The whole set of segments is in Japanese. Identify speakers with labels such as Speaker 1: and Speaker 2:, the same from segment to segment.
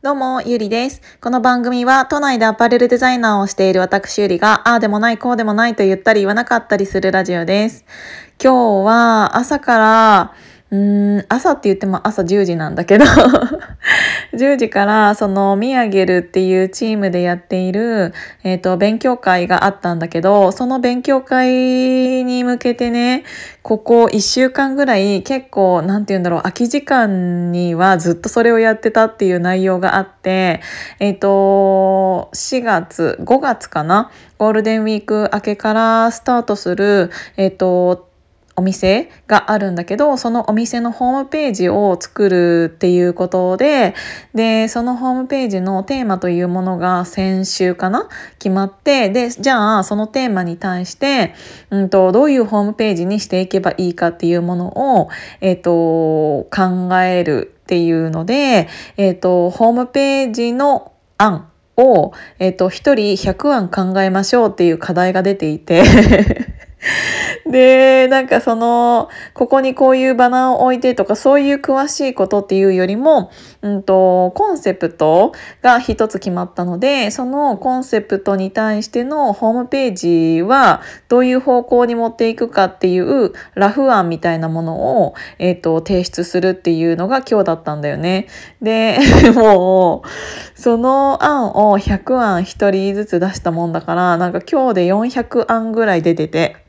Speaker 1: どうも、ゆりです。この番組は都内でアパレルデザイナーをしている私ゆりが、ああでもない、こうでもないと言ったり言わなかったりするラジオです。今日は朝からうん、朝って言っても朝10時なんだけど 10時からそのミヤゲルっていうチームでやっている、えっ、ー、と、勉強会があったんだけど、その勉強会に向けてね、ここ1週間ぐらい結構、なんて言うんだろう、空き時間にはずっとそれをやってたっていう内容があって、えっ、ー、と、4月、5月かなゴールデンウィーク明けからスタートする、えっ、ー、と、お店があるんだけどそのお店のホームページを作るっていうことででそのホームページのテーマというものが先週かな決まってでじゃあそのテーマに対して、うんと、どういうホームページにしていけばいいかっていうものを、えーと、考えるっていうので、えーと、ホームページの案を、えー、と1人100案考えましょうっていう課題が出ていて。で、なんかその、ここにこういうバナーを置いてとか、そういう詳しいことっていうよりも、うんと、コンセプトが一つ決まったので、そのコンセプトに対してのホームページは、どういう方向に持っていくかっていうラフ案みたいなものを、えっ、ー、と、提出するっていうのが今日だったんだよね。で、もう、その案を100案1人ずつ出したもんだから、なんか今日で400案ぐらい出てて、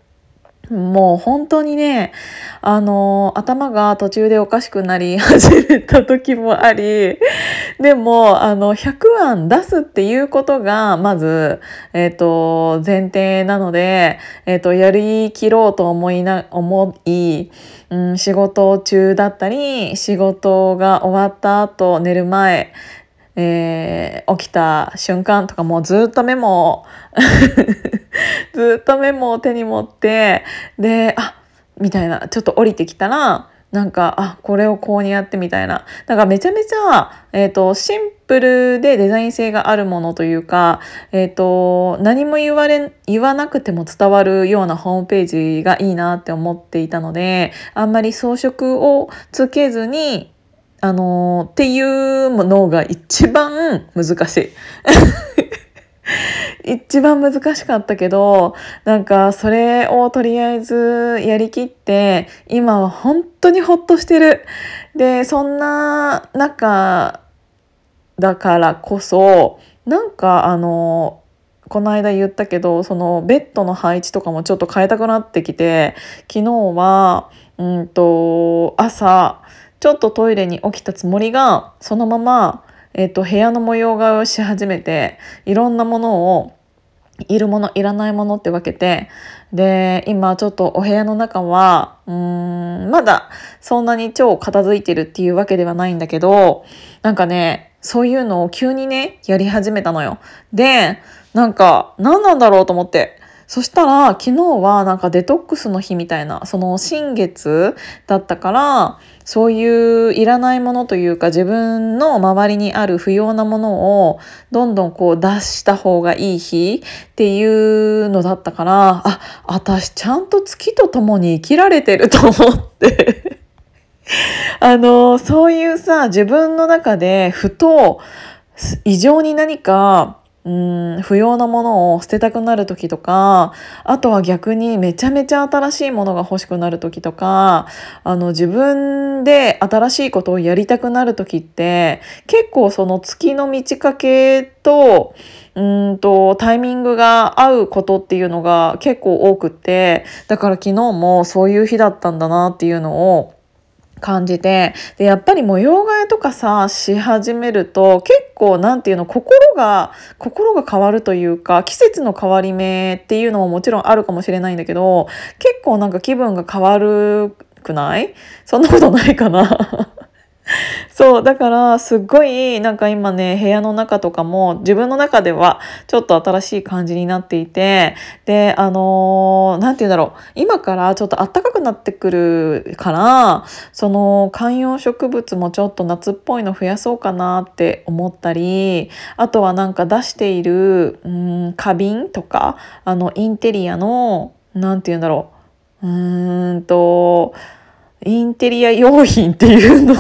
Speaker 1: もう本当にね、あの、頭が途中でおかしくなり 始めた時もあり、でも、あの、100案出すっていうことが、まず、えっ、ー、と、前提なので、えっ、ー、と、やりきろうと思いな、思い、うん、仕事中だったり、仕事が終わった後、寝る前、えー、起きた瞬間とかもうずっとメモをずっとメモを手に持ってであみたいなちょっと降りてきたらなんかあこれをこうにやってみたいなだかめちゃめちゃ、えーと、シンプルでデザイン性があるものというか、えーと、何も言われ言わなくても伝わるようなホームページがいいなって思っていたのであんまり装飾をつけずにあのー、っていうのが一番難しい。一番難しかったけどなんかそれをとりあえずやりきって今は本当にほっとしてる。でそんな中だからこそなんかあのこの間言ったけどそのベッドの配置とかもちょっと変えたくなってきて昨日はうんと朝ちょっとトイレに起きたつもりがそのまま、えーと、部屋の模様替えをし始めていろんなものをいるものいらないものって分けてで今ちょっとお部屋の中はうーんまだそんなに超片付いてるっていうわけではないんだけどなんかねそういうのを急にねやり始めたのよ。でなんか何なんだろうと思ってそしたら昨日はなんかデトックスの日みたいなその新月だったからそういういらないものというか自分の周りにある不要なものをどんどんこう出した方がいい日っていうのだったからあ私ちゃんと月と共に生きられてると思って。あのそういうさ自分の中でふと異常に何かうん不要なものを捨てたくなる時とかあとは逆にめちゃめちゃ新しいものが欲しくなる時とかあの自分で新しいことをやりたくなる時って結構その月の満ち欠けとうんとタイミングが合うことっていうのが結構多くってだから昨日もそういう日だったんだなっていうのを感じてでやっぱり模様替えとかさし始めると結構何て言うの心が心が変わるというか季節の変わり目っていうのももちろんあるかもしれないんだけど結構なんか気分が変わるくない？そんなことないかな。そうだからすっごいなんか今ね部屋の中とかも自分の中ではちょっと新しい感じになっていてであの何、て言うんだろう今からちょっと暖かくなってくるからその観葉植物もちょっと夏っぽいの増やそうかなって思ったりあとはなんか出しているうん花瓶とかあのインテリアの何て言うんだろううーんとインテリア用品っていうの。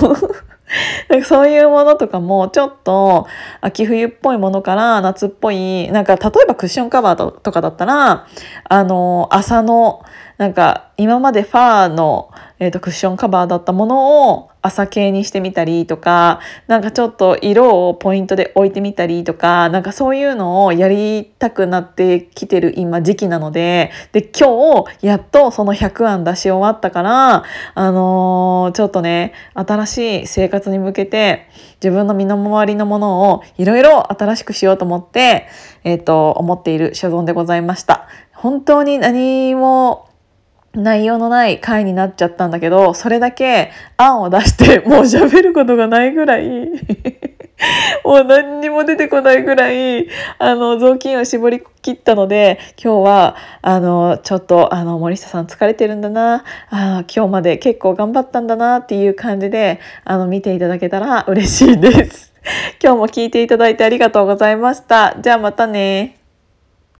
Speaker 1: なんかそういうものとかもちょっと秋冬っぽいものから夏っぽいなんか例えばクッションカバーとかだったらあの朝のなんか今までファーの、えーと、クッションカバーだったものを朝系にしてみたりとかなんかちょっと色をポイントで置いてみたりとかなんかそういうのをやりたくなってきてる今時期なのでで今日やっとその100案出し終わったからあのー、ちょっとね新しい生活に向けて自分の身の回りのものをいろいろ新しくしようと思って、えっ、ー、と思っている所存でございました。本当に何も内容のない回になっちゃったんだけどそれだけ案を出してもう喋ることがないぐらい もう何にも出てこないぐらいあの雑巾を絞り切ったので今日はあのちょっとあの森下さん疲れてるんだなあ今日まで結構頑張ったんだなっていう感じであの見ていただけたら嬉しいです。今日も聞いていただいてありがとうございました。じゃあまたね。